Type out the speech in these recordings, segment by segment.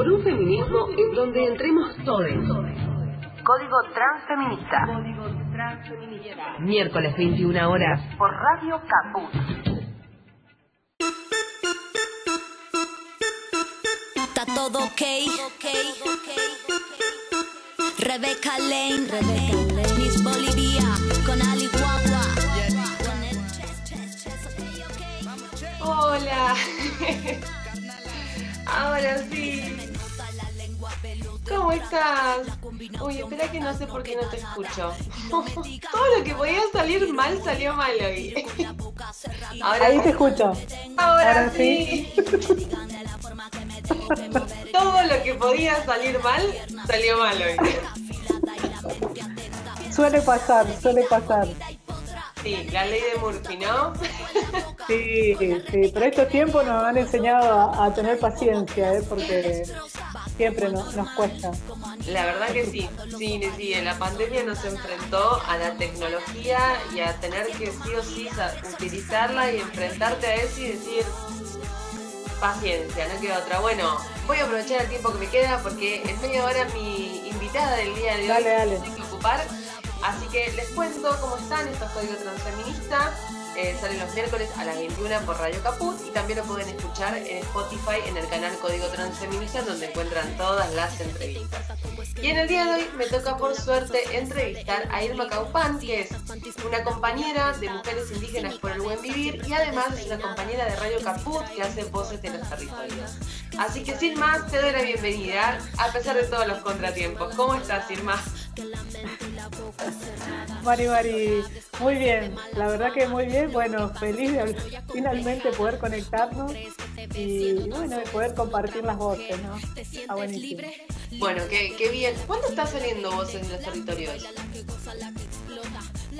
por un feminismo en donde entremos todos. Código Transfeminista. Miércoles 21 horas. Por Radio Caput. Está todo ok. Rebecca Lane, Rebecca Lane. Miss Bolivia con Ali Guagua. Hola. Ahora sí. ¿Cómo estás? Uy, espera que no sé por qué no te escucho. Todo lo que podía salir mal salió mal hoy. Ahora, Ahí te escucho. ahora ahora sí. Todo lo que podía salir mal salió mal hoy. Suele pasar, suele pasar. Sí, la ley de Murphy, ¿no? Sí, sí, pero estos tiempos nos han enseñado a, a tener paciencia, ¿eh? porque siempre no- nos cuesta. La verdad que sí, sí, sí, la pandemia nos enfrentó a la tecnología y a tener que sí o sí utilizarla y enfrentarte a eso y decir, paciencia, no queda otra. Bueno, voy a aprovechar el tiempo que me queda porque en media hora mi invitada del día de hoy Dale, dale. tiene que ocupar. Así que les cuento cómo están estos códigos transfeministas. Eh, salen los miércoles a las 21 por Radio Caput y también lo pueden escuchar en Spotify en el canal Código Transfeminista donde encuentran todas las entrevistas. Y en el día de hoy me toca por suerte entrevistar a Irma Caupán, que es una compañera de mujeres indígenas por el buen vivir y además es una compañera de Radio Caput que hace voces de los territorios. Así que sin más, te doy la bienvenida a pesar de todos los contratiempos. ¿Cómo estás, Irma? Mari, Mari, muy bien, la verdad que muy bien. Bueno, feliz de finalmente poder conectarnos y bueno, de poder compartir las voces, ¿no? Está buenísimo. Bueno, qué, qué bien. ¿Cuándo está saliendo Voces de los Territorios?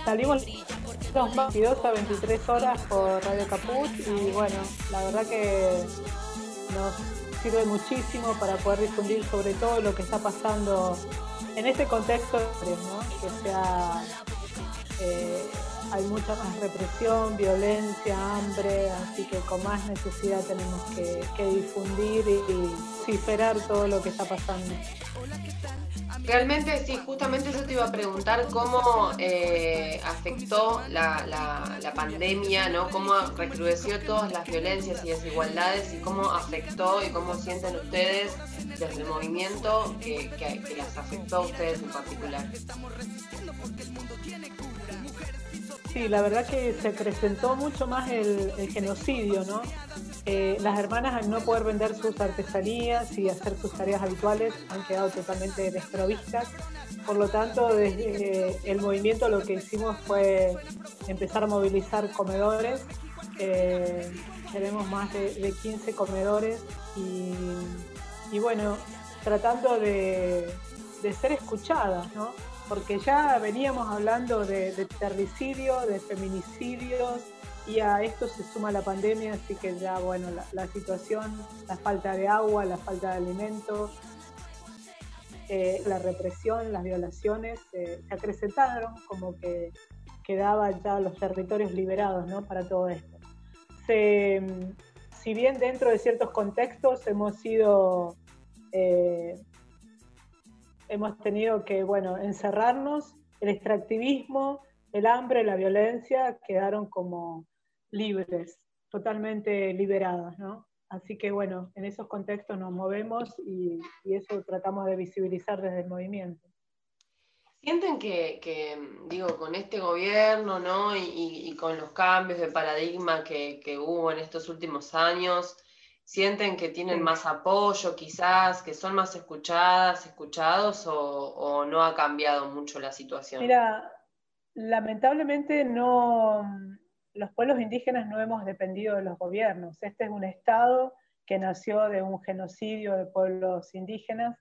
Salimos los 22 a 23 horas por Radio Caput y bueno, la verdad que nos sirve muchísimo para poder difundir sobre todo lo que está pasando en este contexto, ¿no? que sea, eh, hay mucha más represión, violencia, hambre, así que con más necesidad tenemos que, difundir y, y cifrar todo lo que está pasando. Realmente sí, justamente eso te iba a preguntar cómo eh, afectó la, pandemia, ¿no? Cómo recrudeció todas las violencias y desigualdades y cómo afectó y cómo sienten ustedes desde el movimiento que, que- que las afectó a ustedes en particular. Sí, la verdad que se acrecentó mucho más el, genocidio, ¿no? Eh, las hermanas al no poder vender sus artesanías y hacer sus tareas habituales han quedado totalmente desprovistas. Por lo tanto, desde eh, el movimiento lo que hicimos fue empezar a movilizar comedores. Eh, tenemos más de, de 15 comedores y, bueno, tratando de ser escuchadas, ¿no? Porque ya veníamos hablando de, de terricidio, de feminicidios, y a esto se suma la pandemia, así que ya, bueno, la, situación, la falta de agua, la falta de alimentos, eh, la represión, las violaciones, eh, se acrecentaron como que quedaban ya los territorios liberados ¿no? para todo esto. Se, si bien dentro de ciertos contextos hemos sido... eh, hemos tenido que, bueno, encerrarnos, el extractivismo, el hambre, la violencia quedaron como libres, totalmente liberadas, ¿no? Así que, bueno, en esos contextos nos movemos y, y eso tratamos de visibilizar desde el movimiento. ¿Sienten que, que, digo, con este gobierno, ¿no? Y, y- con los cambios de paradigma que, que hubo en estos últimos años, ¿sienten que tienen más apoyo quizás, que son más escuchadas, escuchados o, o no ha cambiado mucho la situación? Mira, lamentablemente no, los pueblos indígenas no hemos dependido de los gobiernos. Este es un estado que nació de un genocidio de pueblos indígenas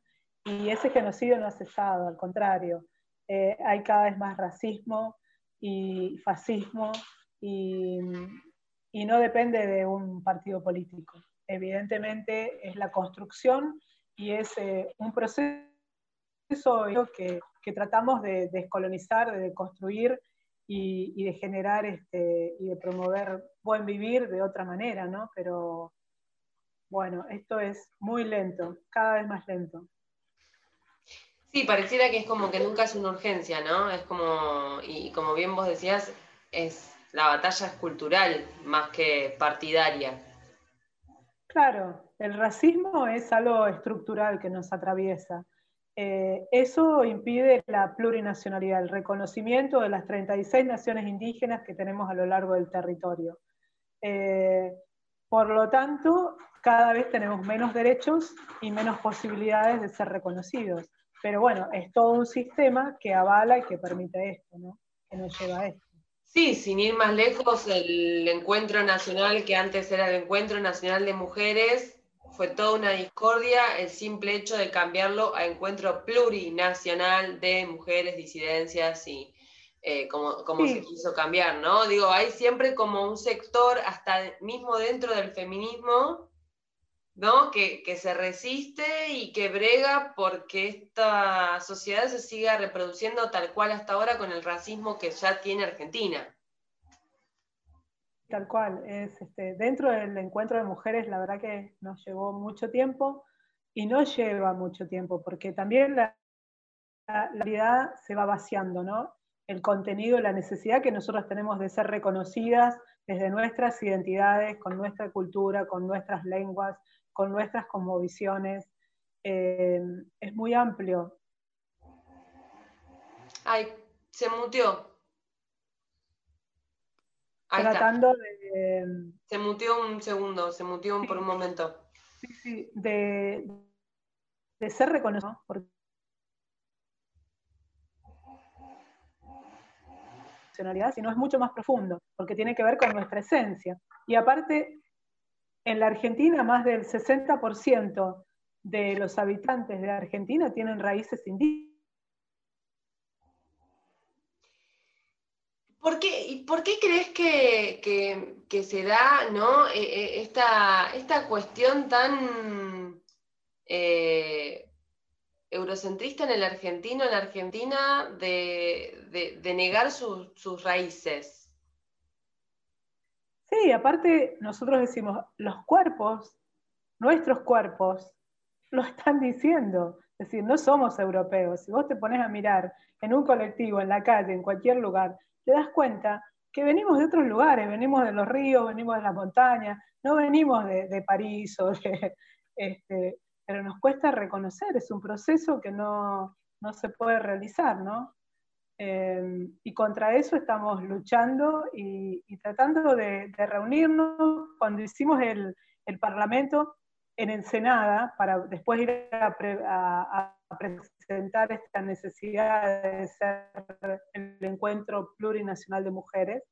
y ese genocidio no ha cesado, al contrario. Eh, hay cada vez más racismo y fascismo y, y no depende de un partido político. Evidentemente es la construcción y es eh, un proceso que, tratamos de descolonizar, de construir y, y de generar este, y de promover buen vivir de otra manera, ¿no? Pero bueno, esto es muy lento, cada vez más lento. Sí, pareciera que es como que nunca es una urgencia, ¿no? Es como, y como bien vos decías, es la batalla es cultural más que partidaria. Claro, el racismo es algo estructural que nos atraviesa. Eh, eso impide la plurinacionalidad, el reconocimiento de las 36 naciones indígenas que tenemos a lo largo del territorio. Eh, por lo tanto, cada vez tenemos menos derechos y menos posibilidades de ser reconocidos. Pero bueno, es todo un sistema que avala y que permite esto, ¿no? Que nos lleva a esto. Sí, sin ir más lejos, el encuentro nacional que antes era el encuentro nacional de mujeres fue toda una discordia el simple hecho de cambiarlo a encuentro plurinacional de mujeres, disidencias y eh, como, se quiso cambiar, ¿no? Digo, hay siempre como un sector, hasta mismo dentro del feminismo, ¿no? Que, se resiste y que brega porque esta sociedad se siga reproduciendo tal cual hasta ahora con el racismo que ya tiene Argentina. Tal cual, es este, dentro del encuentro de mujeres la verdad que nos llevó mucho tiempo y no lleva mucho tiempo porque también la, la realidad se va vaciando, ¿no? El contenido, la necesidad que nosotros tenemos de ser reconocidas desde nuestras identidades, con nuestra cultura, con nuestras lenguas, con nuestras cosmovisiones. Eh, es muy amplio. Ay, se muteó. Tratando de... Se muteó un segundo, se muteó por un momento. Sí, sí, de, de ser reconocido. sino es mucho más profundo, porque tiene que ver con nuestra esencia. Y aparte, en la Argentina, más del 60% de los habitantes de Argentina tienen raíces indígenas. ¿Por qué, ¿Por qué crees que, se da. E, e, esta, esta, cuestión tan eh, eurocentrista en el argentino, en la Argentina, de, negar sus raíces? Sí, aparte nosotros decimos, los cuerpos, nuestros cuerpos, lo están diciendo. Es decir, no somos europeos. Si vos te pones a mirar en un colectivo, en la calle, en cualquier lugar, te das cuenta que venimos de otros lugares, venimos de los ríos, venimos de las montañas, no venimos de, París o de... Este, pero nos cuesta reconocer, es un proceso que no, no se puede realizar, ¿no? Eh, y contra eso estamos luchando y, tratando de, reunirnos. Cuando hicimos el, Parlamento en Ensenada, para después ir a, presentar esta necesidad de ser el encuentro plurinacional de mujeres,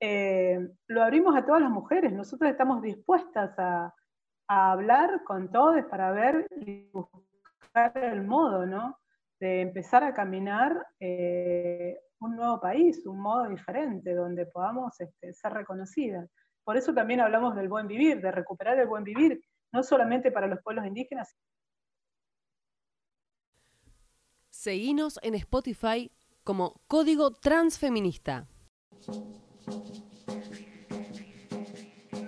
eh, lo abrimos a todas las mujeres. Nosotros estamos dispuestas a, a hablar con todos para ver y buscar el modo, ¿no? De empezar a caminar eh, un nuevo país, un modo diferente, donde podamos este, ser reconocidas. Por eso también hablamos del buen vivir, de recuperar el buen vivir, no solamente para los pueblos indígenas. Seguinos en Spotify como Código Transfeminista.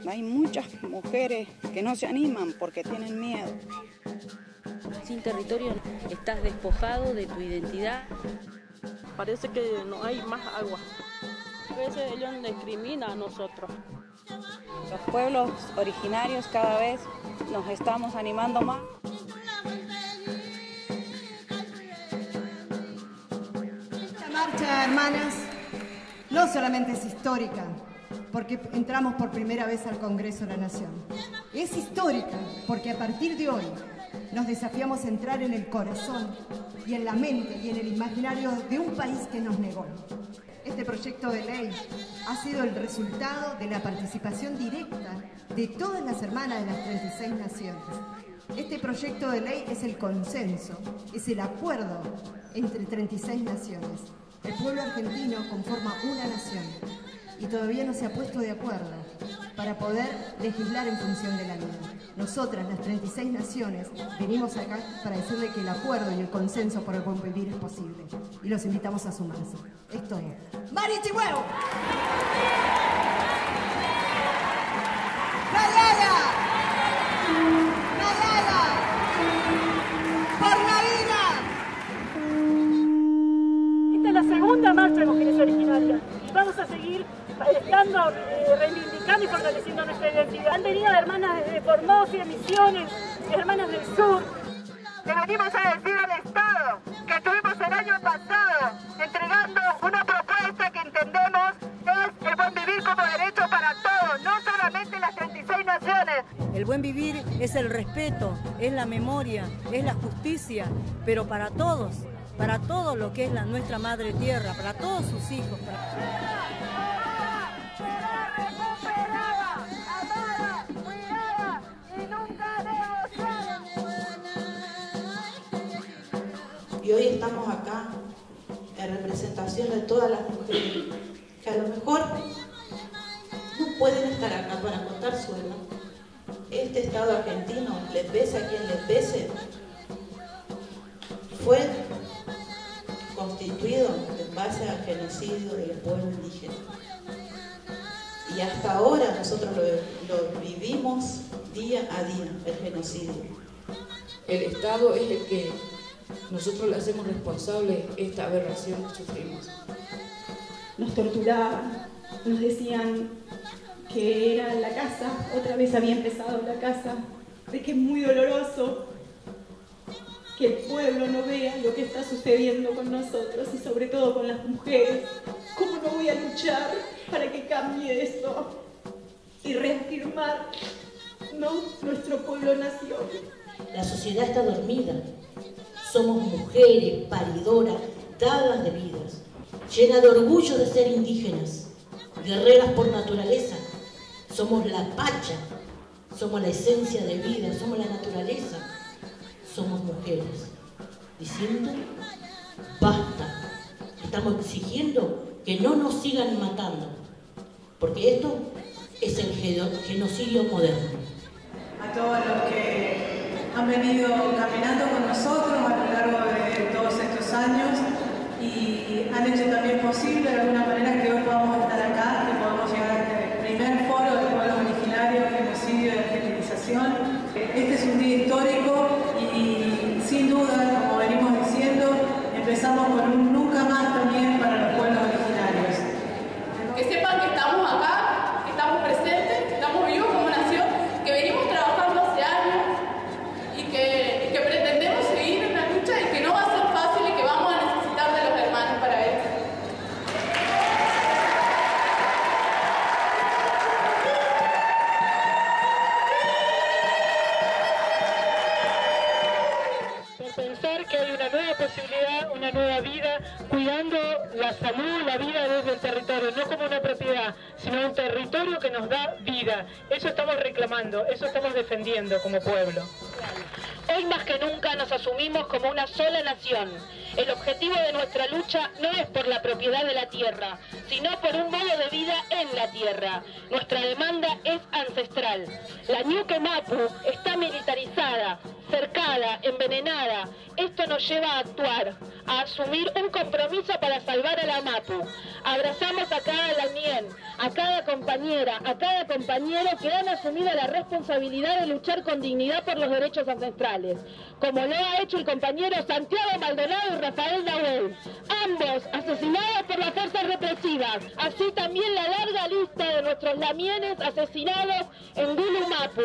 Hay muchas mujeres que no se animan porque tienen miedo sin territorio estás despojado de tu identidad. Parece que no hay más agua. A veces ellos nos discriminan a nosotros. Los pueblos originarios cada vez nos estamos animando más. Esta marcha, hermanas, no solamente es histórica, porque entramos por primera vez al Congreso de la Nación. Es histórica porque a partir de hoy nos desafiamos a entrar en el corazón y en la mente y en el imaginario de un país que nos negó. Este proyecto de ley ha sido el resultado de la participación directa de todas las hermanas de las 36 naciones. Este proyecto de ley es el consenso, es el acuerdo entre 36 naciones. El pueblo argentino conforma una nación y todavía no se ha puesto de acuerdo para poder legislar en función de la vida. Nosotras, las 36 naciones, venimos acá para decirle que el acuerdo y el consenso por el buen vivir es posible. Y los invitamos a sumarse. Esto es Mari Chihuahua. Por la vida. Esta es la segunda marcha de mujeres originarias y vamos a seguir Marichihuevo. ¡Rayada! reivindicando y fortaleciendo nuestra identidad. Han venido hermanas desde Formosa, de Misiones, hermanas del sur. Le venimos a decir al Estado que estuvimos el año pasado entregando una propuesta que entendemos es el buen vivir como derecho para todos, no solamente las 36 naciones. El buen vivir es el respeto, es la memoria, es la justicia, pero para todos, para todo lo que es la, nuestra madre tierra, para todos sus hijos. Y hoy estamos acá en representación de todas las mujeres que a lo mejor no pueden estar acá para contar su edad. Este Estado argentino, les pese a quien les pese, fue constituido en base al genocidio del pueblo indígena. Y hasta ahora nosotros lo, lo vivimos día a día, el genocidio. El Estado es el que nosotros le hacemos responsable esta aberración que sufrimos. Nos torturaban, nos decían que era la casa, otra vez había empezado la casa, de que es muy doloroso que el pueblo no vea lo que está sucediendo con nosotros y sobre todo con las mujeres. ¿Cómo no voy a luchar para que cambie esto y reafirmar ¿no? nuestro pueblo-nación? La sociedad está dormida. Somos mujeres paridoras, dadas de vidas, llenas de orgullo de ser indígenas, guerreras por naturaleza. Somos la pacha, somos la esencia de vida, somos la naturaleza, somos mujeres. Diciendo, basta, estamos exigiendo que no nos sigan matando, porque esto es el genocidio moderno. A todos los que han venido caminando con nosotros a lo largo de todos estos años y han hecho también posible de alguna manera como pueblo. Hoy más que nunca nos asumimos como una sola nación. El objetivo de nuestra lucha no es por la propiedad de la tierra, sino por un modo de vida en la tierra. Nuestra demanda es ancestral. La Ñuque Mapu lleva a actuar, a asumir un compromiso para salvar a la Mapu. Abrazamos a cada Lanien, a cada compañera, a cada compañero que han asumido la responsabilidad de luchar con dignidad por los derechos ancestrales, como lo ha hecho el compañero Santiago Maldonado y Rafael Nahuel, ambos asesinados por las fuerzas represivas, así también la larga lista de nuestros lamienes asesinados en Gulumapu.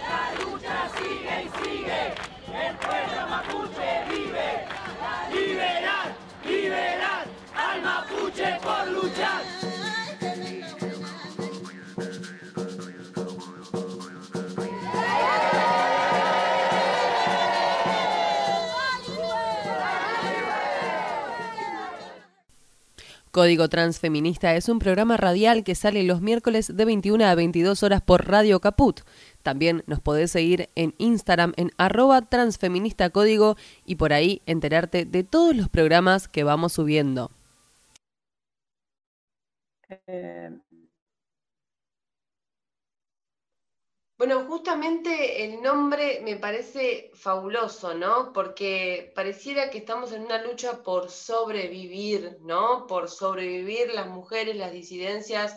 La lucha sigue y sigue, el pueblo mapuche vive. Liberar, liberar al mapuche por luchar. Código Transfeminista es un programa radial que sale los miércoles de 21 a 22 horas por Radio Caput. También nos podés seguir en Instagram en arroba transfeminista código y por ahí enterarte de todos los programas que vamos subiendo. Eh, Bueno, justamente el nombre me parece fabuloso, ¿no? Porque pareciera que estamos en una lucha por sobrevivir, ¿no? Por sobrevivir las mujeres, las disidencias,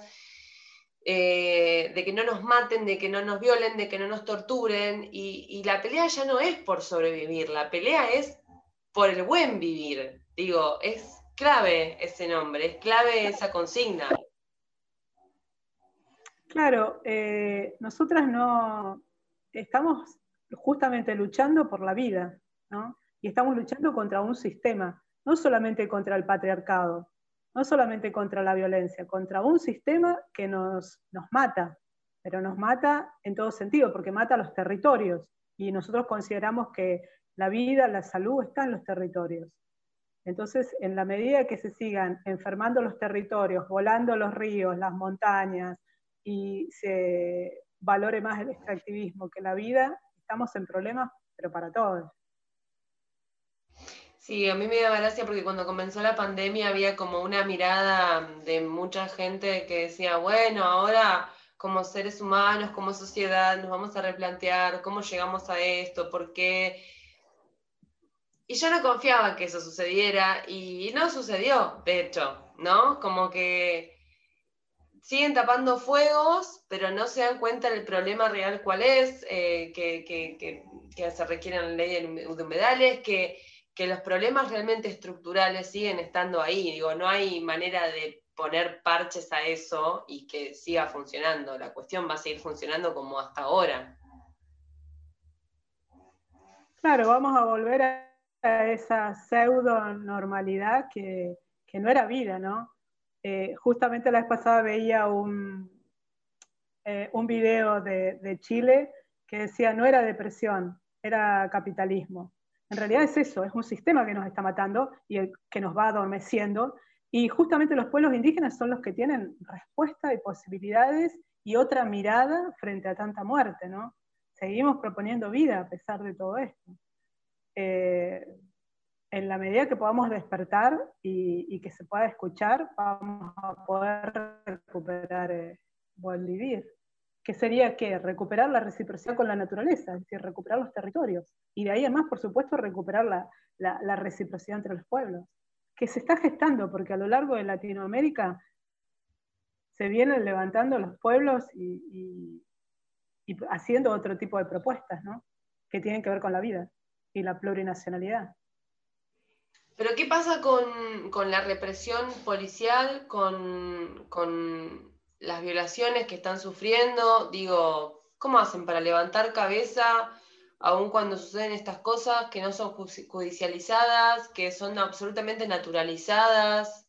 eh, de que no nos maten, de que no nos violen, de que no nos torturen. Y, y la pelea ya no es por sobrevivir, la pelea es por el buen vivir. Digo, es clave ese nombre, es clave esa consigna. Claro, eh, nosotras no estamos justamente luchando por la vida, ¿no? Y estamos luchando contra un sistema, no solamente contra el patriarcado, no solamente contra la violencia, contra un sistema que nos, nos mata, pero nos mata en todo sentido, porque mata los territorios. Y nosotros consideramos que la vida, la salud está en los territorios. Entonces, en la medida que se sigan enfermando los territorios, volando los ríos, las montañas, y se valore más el extractivismo que la vida, estamos en problemas, pero para todos. Sí, a mí me daba gracia porque cuando comenzó la pandemia había como una mirada de mucha gente que decía, bueno, ahora como seres humanos, como sociedad, nos vamos a replantear cómo llegamos a esto, por qué. Y yo no confiaba que eso sucediera y no sucedió, de hecho, ¿no? Como que siguen tapando fuegos, pero no se dan cuenta del problema real cuál es, eh, que, que, que, se requieren ley de humedales, que que los problemas realmente estructurales siguen estando ahí. Digo, no hay manera de poner parches a eso y que siga funcionando. La cuestión va a seguir funcionando como hasta ahora. Claro, vamos a volver a, esa pseudo normalidad que, no era vida, ¿no? Eh, justamente la vez pasada veía un, eh, un video de, Chile que decía no era depresión, era capitalismo. En realidad es eso, es un sistema que nos está matando y que nos va adormeciendo. Y justamente los pueblos indígenas son los que tienen respuesta y posibilidades y otra mirada frente a tanta muerte, ¿no? Seguimos proponiendo vida a pesar de todo esto. Eh, en la medida que podamos despertar y, que se pueda escuchar, vamos a poder recuperar el buen vivir que sería que recuperar la reciprocidad con la naturaleza, es decir, recuperar los territorios. Y de ahí además, por supuesto, recuperar la, reciprocidad entre los pueblos, que se está gestando, porque a lo largo de Latinoamérica se vienen levantando los pueblos y, haciendo otro tipo de propuestas, ¿no? que tienen que ver con la vida y la plurinacionalidad. Pero ¿qué pasa con, la represión policial, con las violaciones que están sufriendo, digo, ¿cómo hacen para levantar cabeza aun cuando suceden estas cosas que no son judicializadas, que son absolutamente naturalizadas?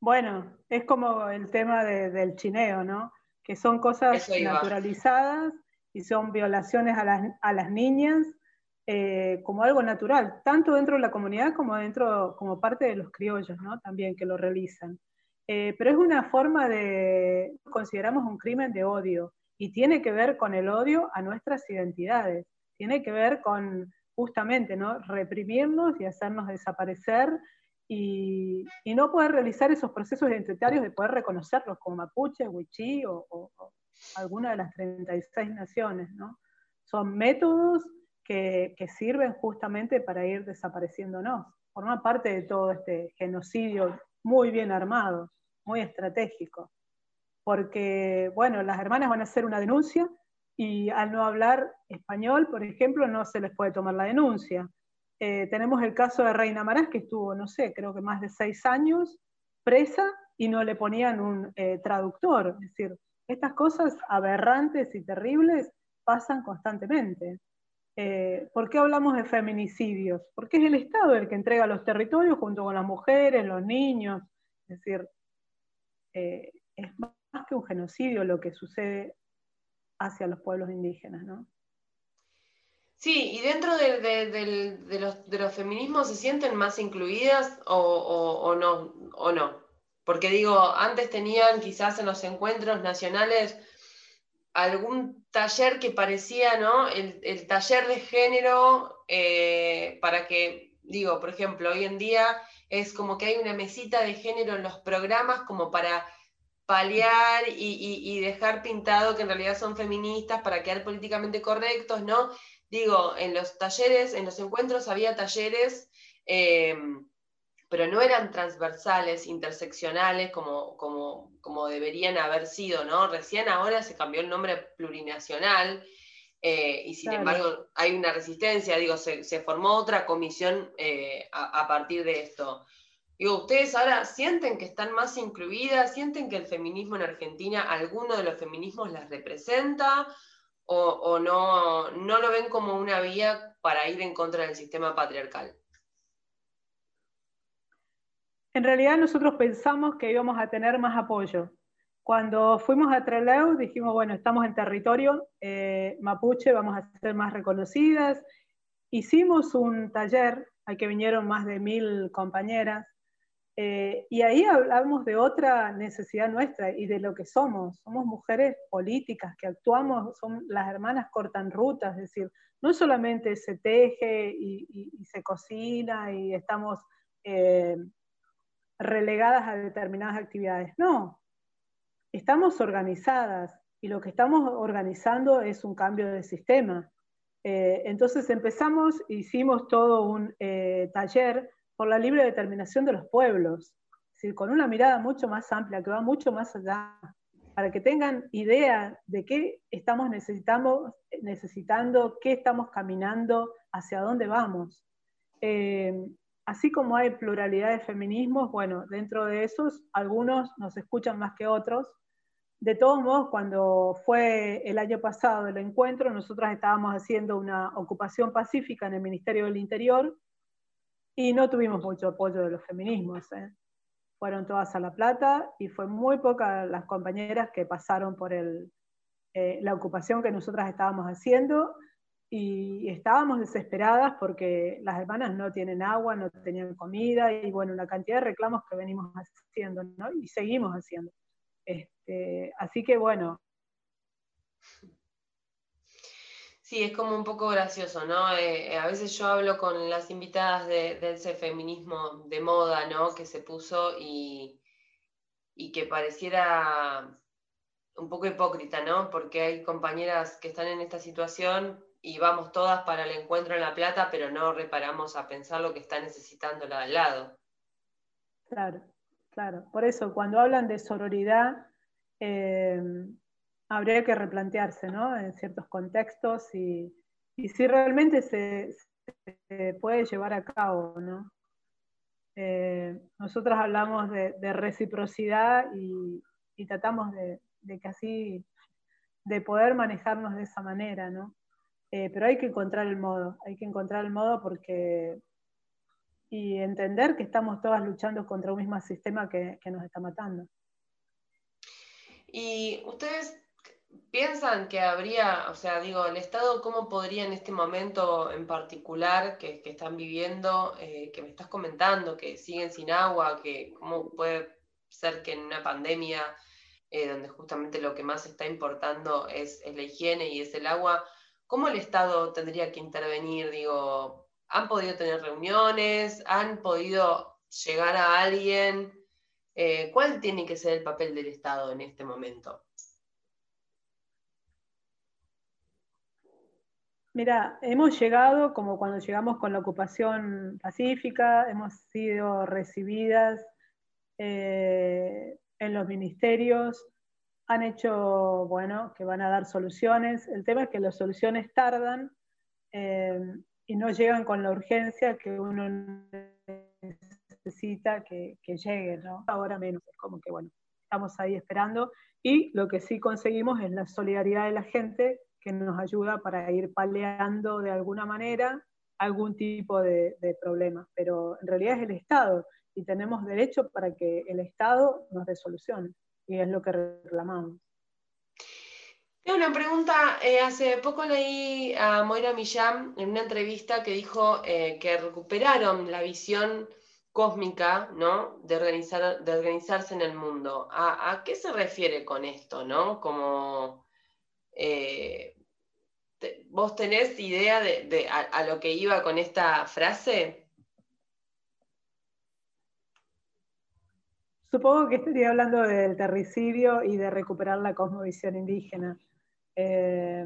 Bueno, es como el tema del chineo, ¿no? Que son cosas naturalizadas y son violaciones a las, a las niñas eh, como algo natural, tanto dentro de la comunidad como dentro, como parte de los criollos, ¿no? También que lo realizan. Eh, pero es una forma de, consideramos un crimen de odio y tiene que ver con el odio a nuestras identidades, tiene que ver con justamente, ¿no? Reprimirnos y hacernos desaparecer y, no poder realizar esos procesos identitarios de poder reconocerlos como mapuche, huichí o, o, o alguna de las 36 naciones, ¿no? Son métodos que, sirven justamente para ir desapareciéndonos. Forma parte de todo este genocidio muy bien armado, muy estratégico. Porque, bueno, las hermanas van a hacer una denuncia y al no hablar español, por ejemplo, no se les puede tomar la denuncia. Eh, tenemos el caso de Reina Marás, que estuvo, no sé, creo que más de seis años presa y no le ponían un eh, traductor. Es decir, estas cosas aberrantes y terribles pasan constantemente. Eh, ¿Por qué hablamos de feminicidios? Porque es el Estado el que entrega los territorios junto con las mujeres, los niños. Es decir, eh, es más que un genocidio lo que sucede hacia los pueblos indígenas, ¿no? Sí, y dentro de, los, feminismos se sienten más incluidas o, no, o no. Porque digo, antes tenían quizás en los encuentros nacionales algún taller que parecía, ¿no? El, taller de género eh, para que, digo, por ejemplo, hoy en día es como que hay una mesita de género en los programas como para paliar y, dejar pintado que en realidad son feministas para quedar políticamente correctos, ¿no? Digo, en los talleres, en los encuentros había talleres eh, pero no eran transversales, interseccionales, como, como, como deberían haber sido, ¿no? Recién ahora se cambió el nombre plurinacional, eh, y sin embargo hay una resistencia, digo, se, formó otra comisión eh, a, partir de esto. Digo, ¿ustedes ahora sienten que están más incluidas? ¿Sienten que el feminismo en Argentina, alguno de los feminismos las representa? ¿O, o no, no lo ven como una vía para ir en contra del sistema patriarcal? En realidad nosotros pensamos que íbamos a tener más apoyo. Cuando fuimos a Trelew dijimos, bueno, estamos en territorio eh, mapuche, vamos a ser más reconocidas. Hicimos un taller al que vinieron más de mil compañeras eh, y ahí hablamos de otra necesidad nuestra y de lo que somos. Somos mujeres políticas que actuamos, son las hermanas cortan rutas, es decir, no solamente se teje y, y- y se cocina y estamos eh, relegadas a determinadas actividades. No, estamos organizadas y lo que estamos organizando es un cambio de sistema. Eh, entonces empezamos, hicimos todo un eh, taller por la libre determinación de los pueblos, decir, con una mirada mucho más amplia, que va mucho más allá, para que tengan idea de qué estamos necesitando, necesitando qué estamos caminando, hacia dónde vamos. Eh, así como hay pluralidad de feminismos, bueno, dentro de esos algunos nos escuchan más que otros. De todos modos, cuando fue el año pasado el encuentro, nosotras estábamos haciendo una ocupación pacífica en el Ministerio del Interior y no tuvimos mucho apoyo de los feminismos. ¿eh? Fueron todas a La Plata y fue muy pocas las compañeras que pasaron por eh, la ocupación que nosotras estábamos haciendo y estábamos desesperadas porque las hermanas no tienen agua, no tenían comida y bueno, una cantidad de reclamos que venimos haciendo ¿no? y seguimos haciendo. Este, así que bueno, Sí, es como un poco gracioso, ¿no? Eh, eh, a veces yo hablo con las invitadas de, de ese feminismo de moda, ¿no? Que se puso y, y que pareciera un poco hipócrita, ¿no? Porque hay compañeras que están en esta situación y vamos todas para el encuentro en La Plata, pero no reparamos a pensar lo que está necesitando la de al lado. Claro, claro. Por eso, cuando hablan de sororidad, eh, habría que replantearse, ¿no? En ciertos contextos y, y si realmente se, puede llevar a cabo, ¿no? Eh, nosotras hablamos de, de reciprocidad y, y tratamos de, de, que así, de poder manejarnos de esa manera, ¿no? Eh, pero hay que encontrar el modo, hay que encontrar el modo porque y entender que estamos todas luchando contra un mismo sistema que, nos está matando. Y ustedes piensan que habría, o sea, digo, el Estado, ¿cómo podría en este momento en particular que, están viviendo, eh, que me estás comentando, que siguen sin agua, que cómo puede ser que en una pandemia, eh, donde justamente lo que más está importando es la higiene y es el agua, ¿cómo el Estado tendría que intervenir? Digo, ¿han podido tener reuniones? ¿Han podido llegar a alguien? Eh, ¿Cuál tiene que ser el papel del Estado en este momento? Mira, hemos llegado como cuando llegamos con la ocupación pacífica, hemos sido recibidas eh, en los ministerios, han hecho, bueno, que van a dar soluciones. El tema es que las soluciones tardan eh, y no llegan con la urgencia que uno necesita que, que llegue, ¿no? Ahora menos, es como que, bueno, estamos ahí esperando y lo que sí conseguimos es la solidaridad de la gente que nos ayuda para ir paleando de alguna manera algún tipo de, de, problema. Pero en realidad es el Estado y tenemos derecho para que el Estado nos dé soluciones y es lo que reclamamos. Tengo una pregunta, eh, hace poco leí a Moira Millán en una entrevista que dijo eh, que recuperaron la visión cósmica, ¿no? De, organizar, de organizarse en el mundo. ¿A, qué se refiere con esto, no? Como... Eh, ¿Vos tenés idea de, a, lo que iba con esta frase? Supongo que estaría hablando del terricidio y de recuperar la cosmovisión indígena eh,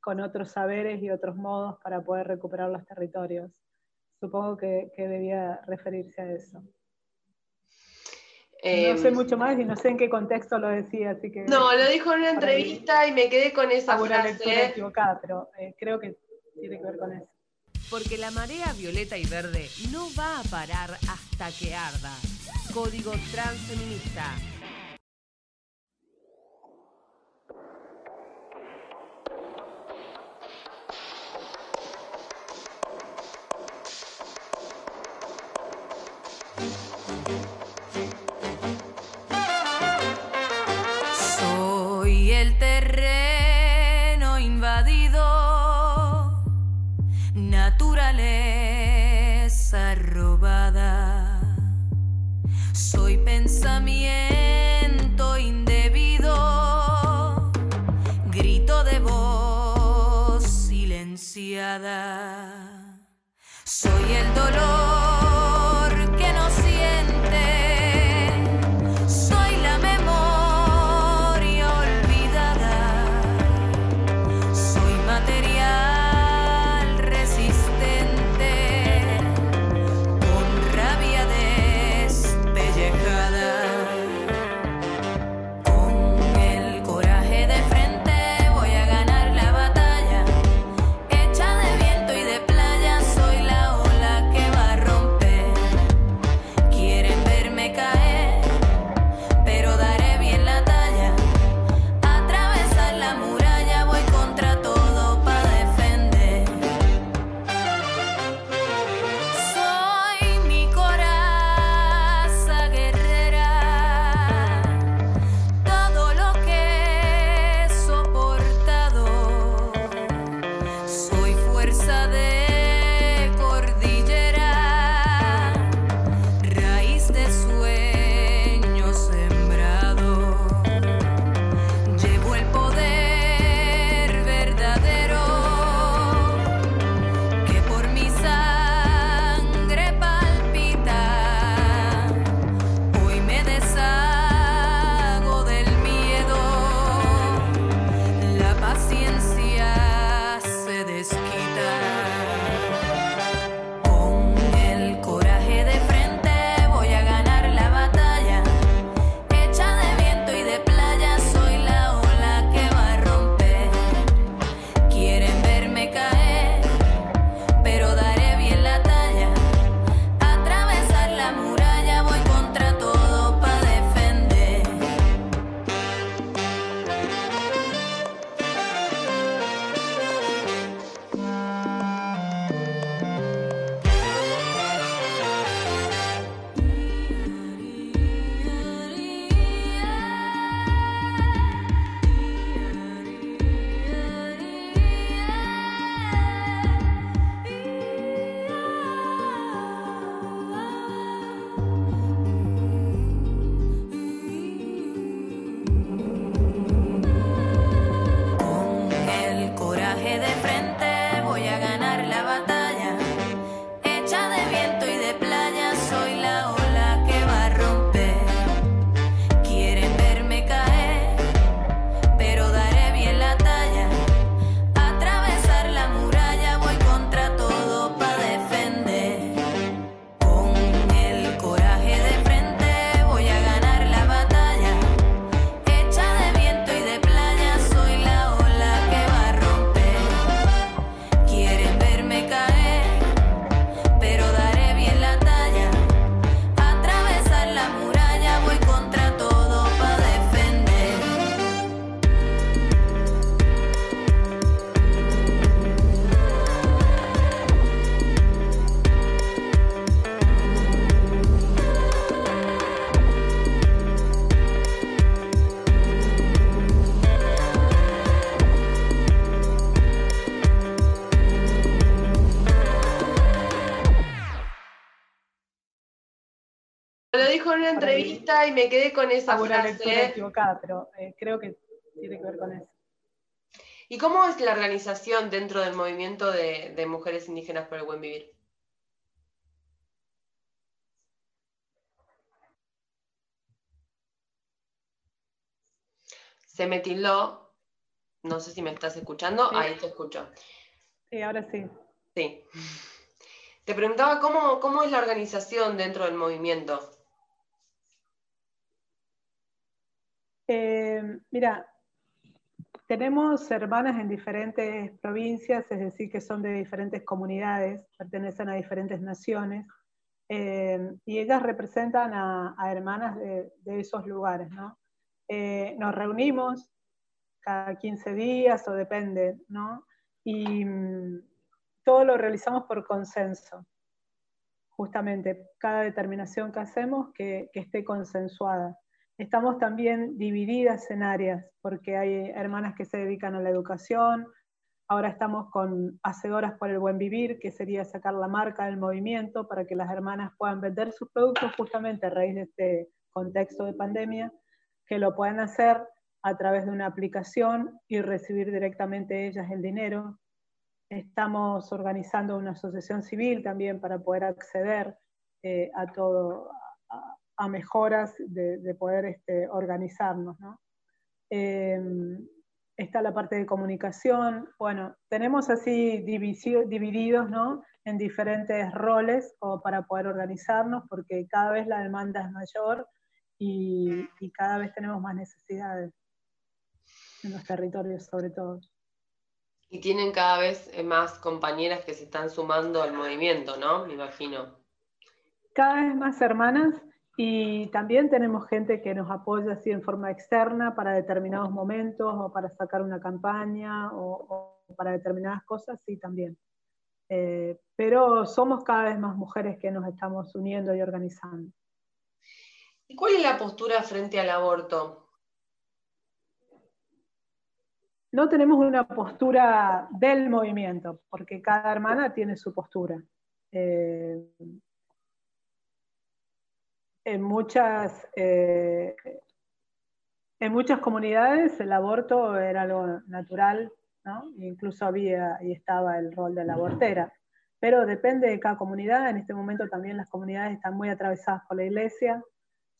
con otros saberes y otros modos para poder recuperar los territorios. Supongo que, debía referirse a eso. No em, sé mucho más y no sé en qué contexto lo decía, así que... No, lo dijo en una entrevista y me quedé con esa frase. equivocada, pero eh, creo que tiene que ver con eso. Porque la marea violeta y verde no va a parar hasta que arda. Código Transfeminista. dijo una entrevista y me quedé con esa frase. equivocada, pero eh, creo que tiene que ver con eso. ¿Y cómo es la organización dentro del movimiento de, mujeres indígenas por el buen vivir? Se me tildó. No sé si me estás escuchando. Ahí te escucho. Sí, ahora sí. Sí. Te preguntaba cómo es la organización dentro del movimiento. Eh, mira, tenemos hermanas en diferentes provincias, es decir, que son de diferentes comunidades, pertenecen a diferentes naciones, eh, y ellas representan a, hermanas de, esos lugares, ¿no? Eh, nos reunimos cada 15 días o depende, ¿no? Y mm, todo lo realizamos por consenso, justamente, cada determinación que hacemos que esté consensuada. Estamos también divididas en áreas, porque hay hermanas que se dedican a la educación, ahora estamos con Hacedoras por el Buen Vivir, que sería sacar la marca del movimiento para que las hermanas puedan vender sus productos justamente a raíz de este contexto de pandemia, que lo puedan hacer a través de una aplicación y recibir directamente ellas el dinero. Estamos organizando una asociación civil también para poder acceder eh, a todo, a mejoras de, de poder este, organizarnos. ¿no? Eh, está la parte de comunicación. Bueno, tenemos así divisio, divididos ¿no? en diferentes roles o para poder organizarnos porque cada vez la demanda es mayor y, y cada vez tenemos más necesidades en los territorios sobre todo. Y tienen cada vez más compañeras que se están sumando al movimiento, ¿no? Me imagino. Cada vez más hermanas y también tenemos gente que nos apoya así en forma externa para determinados momentos o para sacar una campaña o, o para determinadas cosas, sí, también. Eh, pero somos cada vez más mujeres que nos estamos uniendo y organizando. ¿Y cuál es la postura frente al aborto? No tenemos una postura del movimiento, porque cada hermana tiene su postura. Eh, en muchas, eh, en muchas comunidades el aborto era algo natural, ¿no? incluso había y estaba el rol de la abortera, pero depende de cada comunidad, en este momento también las comunidades están muy atravesadas por la iglesia,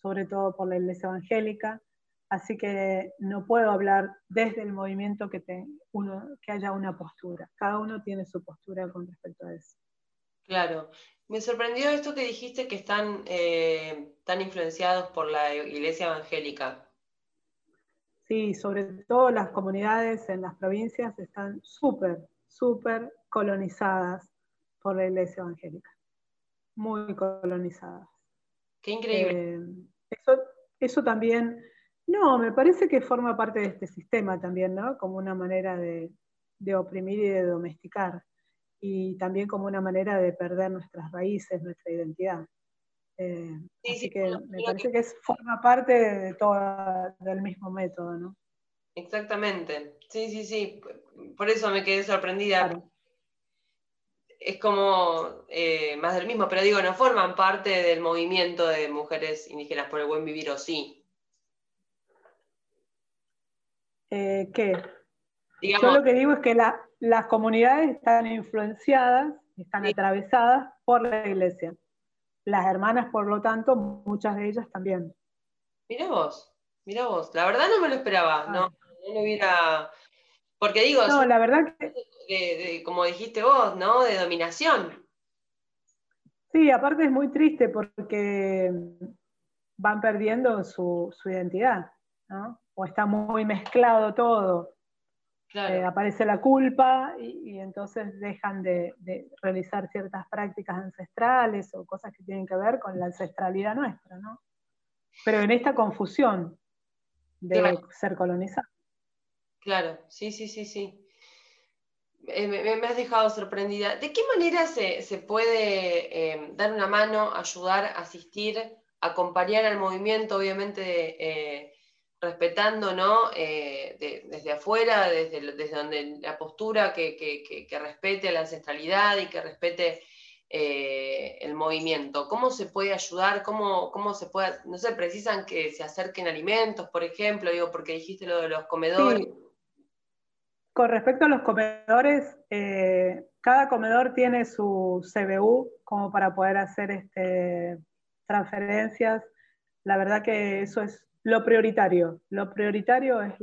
sobre todo por la iglesia evangélica, así que no puedo hablar desde el movimiento que, te, uno, que haya una postura, cada uno tiene su postura con respecto a eso. Claro, me sorprendió esto que dijiste que están eh, tan influenciados por la iglesia evangélica. Sí, sobre todo las comunidades en las provincias están súper, súper colonizadas por la iglesia evangélica. Muy colonizadas. Qué increíble. Eh, eso, eso también, no, me parece que forma parte de este sistema también, ¿no? Como una manera de, de oprimir y de domesticar y también como una manera de perder nuestras raíces, nuestra identidad. Eh, Sí, así sí, que me parece que- que es, forma parte de todo, del mismo método, ¿no? Exactamente. Sí, sí, sí. Por eso me quedé sorprendida. Es como eh, más del mismo, pero digo, no forman parte del movimiento de mujeres indígenas por el buen vivir, o sí. Eh, ¿Qué? Digamos- Yo lo que digo es que la- las comunidades están influenciadas, están atravesadas por la iglesia. Las hermanas, por lo tanto, muchas de ellas también. Mirá vos, mirá vos. La verdad no me lo esperaba, no, no lo hubiera. Porque digo, Ah. No, la verdad que de- de- como dijiste vos, ¿no? De dominación. sí, aparte es muy triste porque van perdiendo su, su identidad, ¿no? O está muy mezclado todo. Claro. Eh, aparece la culpa y, y entonces dejan de, de realizar ciertas prácticas ancestrales o cosas que tienen que ver con la ancestralidad nuestra, ¿no? Pero en esta confusión de Claro. ser colonizado. Claro, sí, sí, sí, sí. Eh, me, has dejado sorprendida. ¿De qué manera se, se puede eh, dar una mano, ayudar, asistir, acompañar al movimiento, obviamente respetando, ¿no? Eh, de- desde afuera, desde, desde donde la postura que, que- que- respete la ancestralidad y que respete eh, el movimiento. ¿Cómo se puede ayudar? ¿Cómo, cómo se puede, no sé, precisan que se acerquen alimentos, por ejemplo, digo, porque dijiste lo de los comedores. Con respecto a los comedores, eh, cada comedor tiene su CBU como para poder hacer este, transferencias. La verdad que eso es lo prioritario. Lo prioritario es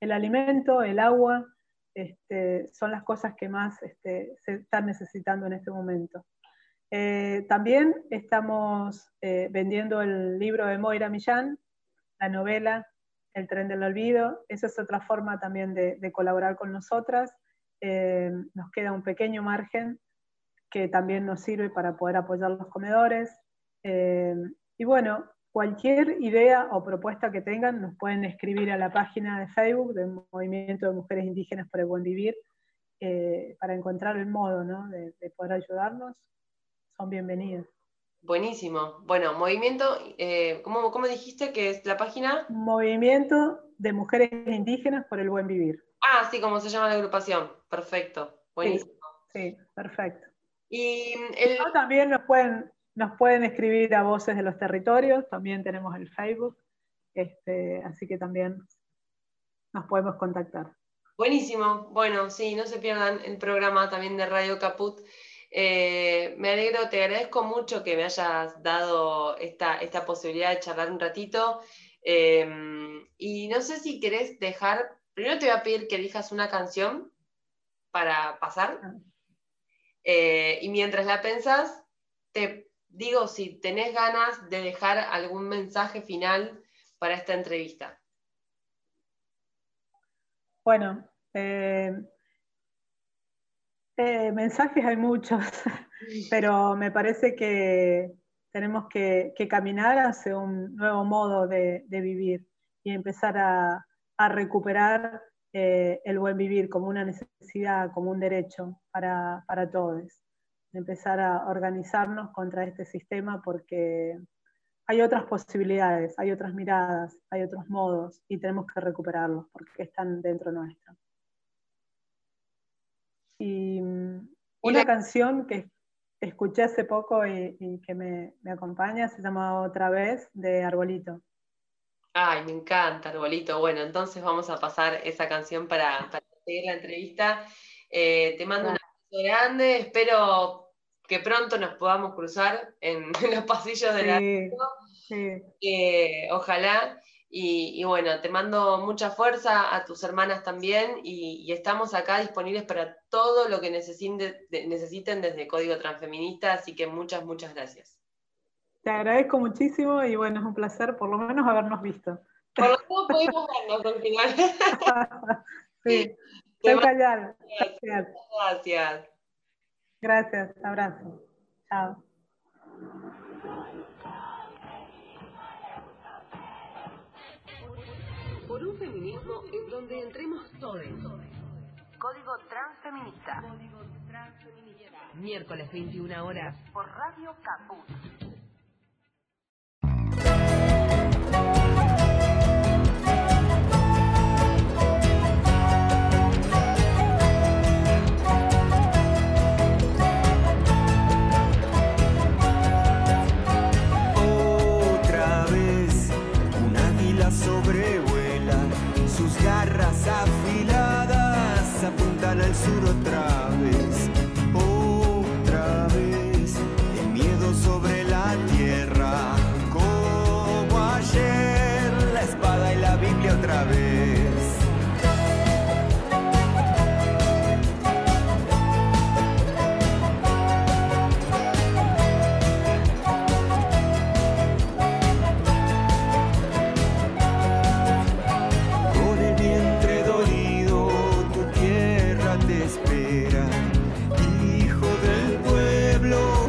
el alimento, el agua, este, son las cosas que más este, se están necesitando en este momento. Eh, también estamos eh, vendiendo el libro de Moira Millán, la novela el tren del olvido. Esa es otra forma también de, colaborar con nosotras. Eh, nos queda un pequeño margen que también nos sirve para poder apoyar los comedores. Y bueno, cualquier idea o propuesta que tengan nos pueden escribir a la página de Facebook del Movimiento de Mujeres Indígenas por el Buen Vivir eh, para encontrar el modo ¿no? de, de poder ayudarnos. Son bienvenidas. Buenísimo. Bueno, movimiento, eh, ¿cómo, ¿cómo dijiste que es la página? Movimiento de Mujeres Indígenas por el Buen Vivir. Ah, sí, como se llama la agrupación. Perfecto. Buenísimo. Sí, sí, perfecto. Y el... No, también nos pueden, nos pueden escribir a Voces de los Territorios, también tenemos el Facebook, este, así que también nos podemos contactar. Buenísimo. Bueno, sí, no se pierdan el programa también de Radio Caput. Eh, me alegro, te agradezco mucho que me hayas dado esta, esta posibilidad de charlar un ratito. Eh, y no sé si querés dejar, primero te voy a pedir que elijas una canción para pasar. Eh, y mientras la pensás, te digo si tenés ganas de dejar algún mensaje final para esta entrevista. Bueno, eh, eh, mensajes hay muchos, pero me parece que tenemos que, que caminar hacia un nuevo modo de, vivir y empezar a, a recuperar eh, el buen vivir como una necesidad, como un derecho para, para todos. Empezar a organizarnos contra este sistema porque hay otras posibilidades, hay otras miradas, hay otros modos y tenemos que recuperarlos porque están dentro nuestro. Y mm, una canción que escuché hace poco y, y que me, me, acompaña se llama Otra vez de Arbolito. Ay, me encanta, Arbolito. Bueno, entonces vamos a pasar esa canción para, para seguir la entrevista. Eh, te mando un abrazo grande, espero que pronto nos podamos cruzar en, en los pasillos de sí, la sí. eh, ojalá. Y, y, bueno, te mando mucha fuerza a tus hermanas también y, y estamos acá disponibles para todo lo que necesiten, de, necesiten desde Código Transfeminista, así que muchas, muchas gracias. Te agradezco muchísimo y bueno, es un placer por lo menos habernos visto. Por lo menos pudimos vernos al final. sí, Gracias. Gracias. Gracias, abrazo. Chao. Por un feminismo en donde entremos todos. Código Transfeminista. Miércoles 21 horas. Por Radio Caput.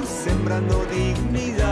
Sembrando dignidad.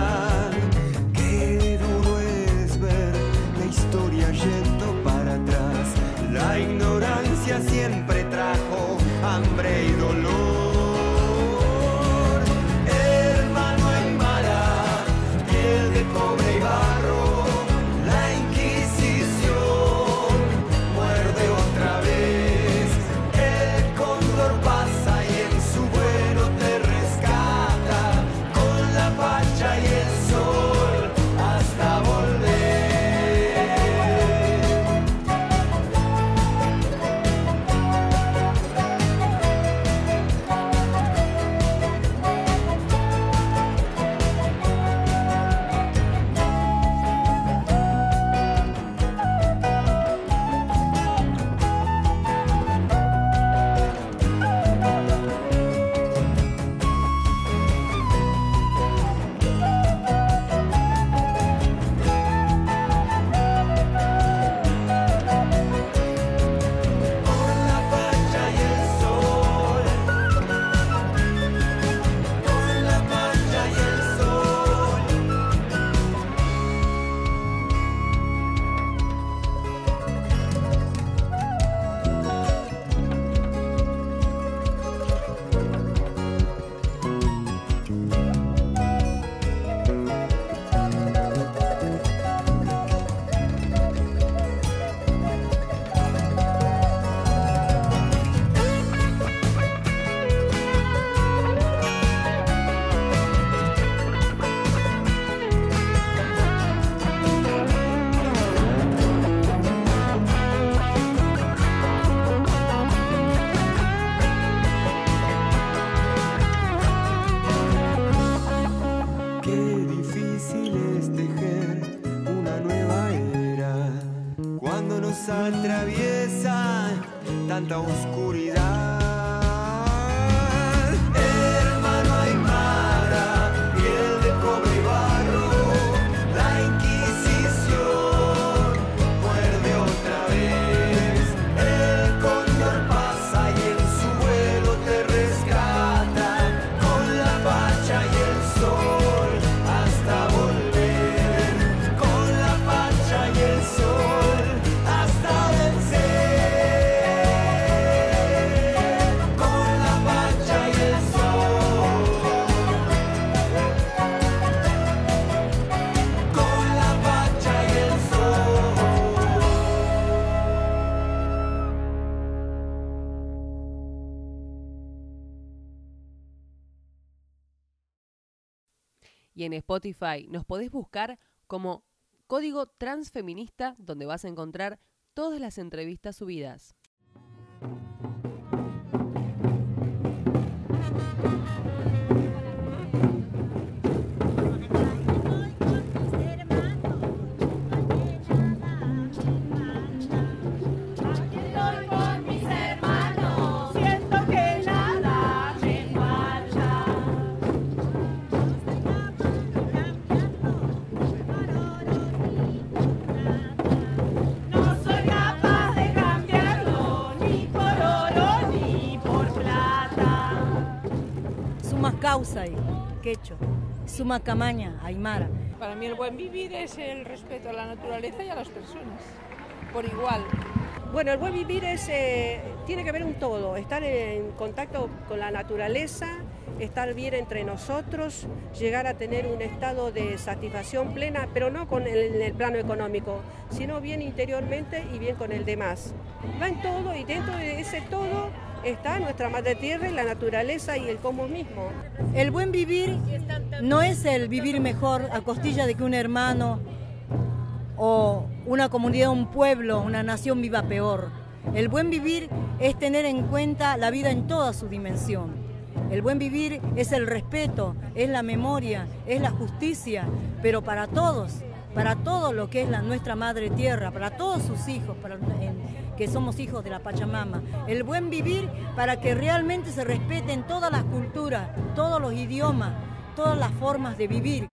En Spotify nos podés buscar como Código Transfeminista, donde vas a encontrar todas las entrevistas subidas. Suma causa y quecho, suma camaña, aymara. Para mí el buen vivir es el respeto a la naturaleza y a las personas, por igual. Bueno, el buen vivir es, eh, tiene que ver un todo, estar en contacto con la naturaleza, estar bien entre nosotros, llegar a tener un estado de satisfacción plena, pero no con el, el plano económico, sino bien interiormente y bien con el demás. Va en todo y dentro de ese todo está nuestra madre tierra y la naturaleza y el cosmos mismo. El buen vivir no es el vivir mejor a costilla de que un hermano o una comunidad, un pueblo, una nación viva peor. El buen vivir es tener en cuenta la vida en toda su dimensión. El buen vivir es el respeto, es la memoria, es la justicia, pero para todos, para todo lo que es la, nuestra madre tierra, para todos sus hijos, para, en- que somos hijos de la Pachamama. El buen vivir para que realmente se respeten todas las culturas, todos los idiomas, todas las formas de vivir.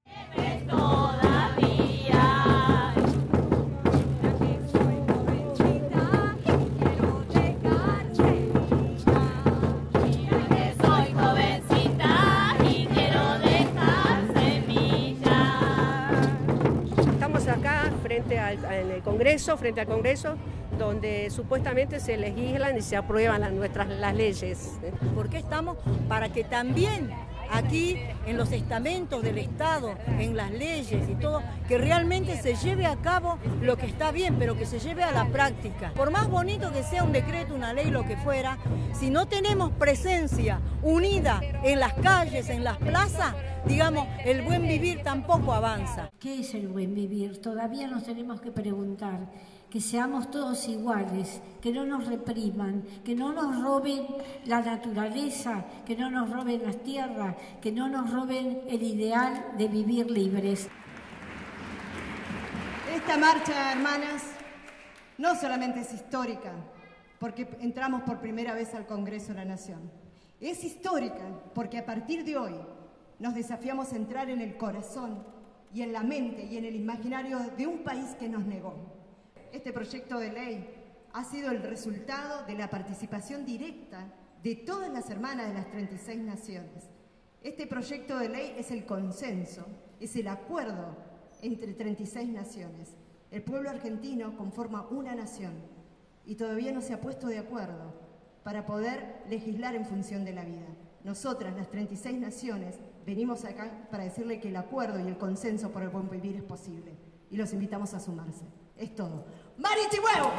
En el Congreso, frente al Congreso, donde supuestamente se legislan y se aprueban las, nuestras las leyes. ¿Por qué estamos? Para que también aquí en los estamentos del Estado, en las leyes y todo, que realmente se lleve a cabo lo que está bien, pero que se lleve a la práctica. Por más bonito que sea un decreto, una ley, lo que fuera, si no tenemos presencia unida en las calles, en las plazas, digamos, el buen vivir tampoco avanza. ¿Qué es el buen vivir? Todavía nos tenemos que preguntar que seamos todos iguales, que no nos repriman, que no nos roben la naturaleza, que no nos roben las tierras, que no nos roben el ideal de vivir libres. Esta marcha, hermanas, no solamente es histórica, porque entramos por primera vez al Congreso de la Nación. Es histórica porque a partir de hoy nos desafiamos a entrar en el corazón y en la mente y en el imaginario de un país que nos negó. Este proyecto de ley ha sido el resultado de la participación directa de todas las hermanas de las 36 naciones. Este proyecto de ley es el consenso, es el acuerdo entre 36 naciones. El pueblo argentino conforma una nación y todavía no se ha puesto de acuerdo para poder legislar en función de la vida. Nosotras, las 36 naciones, venimos acá para decirle que el acuerdo y el consenso por el buen vivir es posible y los invitamos a sumarse. Es todo. ¡Marichihuevo!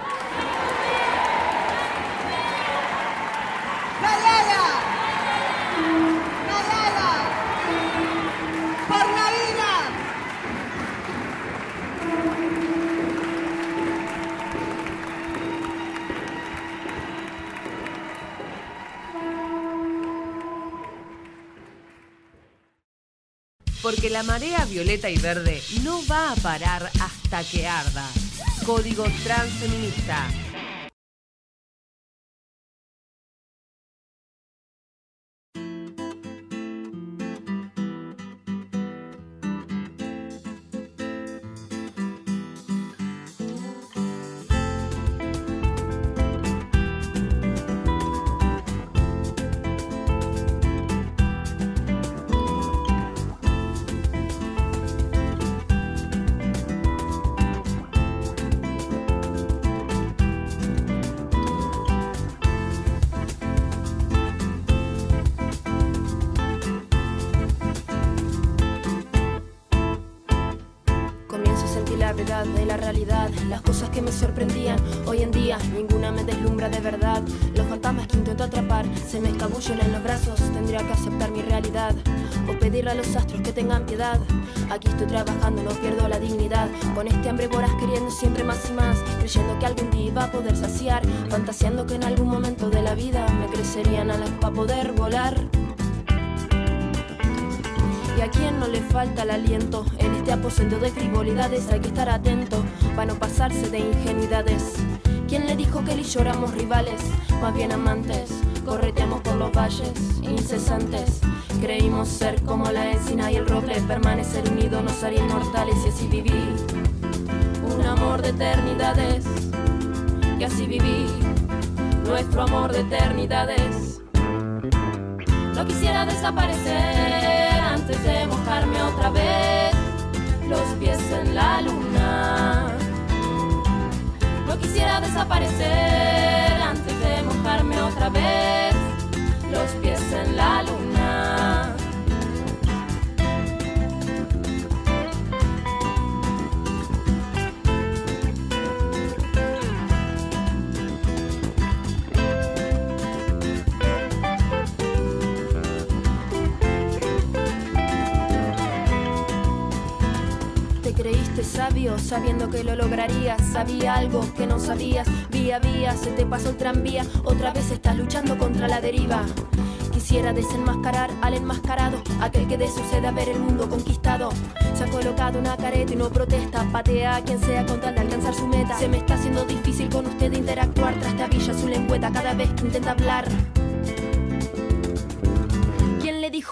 ¡Nayala! ¡Nayala! ¡Por la vida! Porque la marea violeta y verde no va a parar hasta que arda. Código Transfeminista. Verdad de la realidad, las cosas que me sorprendían. Hoy en día ninguna me deslumbra de verdad. Los fantasmas que intento atrapar se me escabullen en los brazos. Tendría que aceptar mi realidad o pedirle a los astros que tengan piedad. Aquí estoy trabajando, no pierdo la dignidad. Con este hambre voraz queriendo siempre más y más, creyendo que algún día iba a poder saciar, fantaseando que en algún momento de la vida me crecerían alas para poder volar. A quien no le falta el aliento en este aposento de frivolidades hay que estar atento para no pasarse de ingenuidades. ¿Quién le dijo que él y yo rivales? Más bien amantes, correteamos por los valles incesantes. Creímos ser como la encina y el roble, permanecer unidos nos haría inmortales y así viví. Un amor de eternidades, y así viví nuestro amor de eternidades. No quisiera desaparecer antes de mojarme otra vez los pies en la luna. No quisiera desaparecer antes de mojarme otra vez los pies en la luna. Sabio sabiendo que lo lograrías. Sabía algo que no sabías. Vía vía se te pasó el tranvía. Otra vez estás luchando contra la deriva. Quisiera desenmascarar al enmascarado, aquel que de su sed a ver el mundo conquistado. Se ha colocado una careta y no protesta. Patea a quien sea con tal de alcanzar su meta. Se me está haciendo difícil con usted interactuar. Trastabilla su lengüeta cada vez que intenta hablar.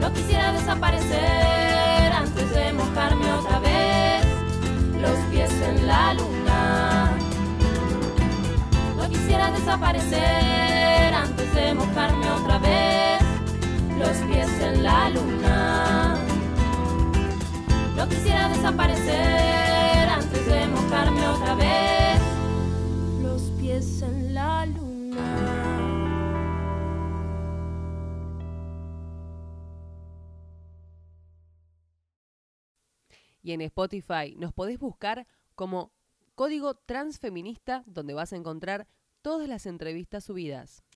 No quisiera desaparecer antes de mojarme otra vez los pies en la luna. No quisiera desaparecer antes de mojarme otra vez los pies en la luna. No quisiera desaparecer antes de mojarme otra vez los pies en la luna. Y en Spotify nos podés buscar como Código Transfeminista, donde vas a encontrar todas las entrevistas subidas.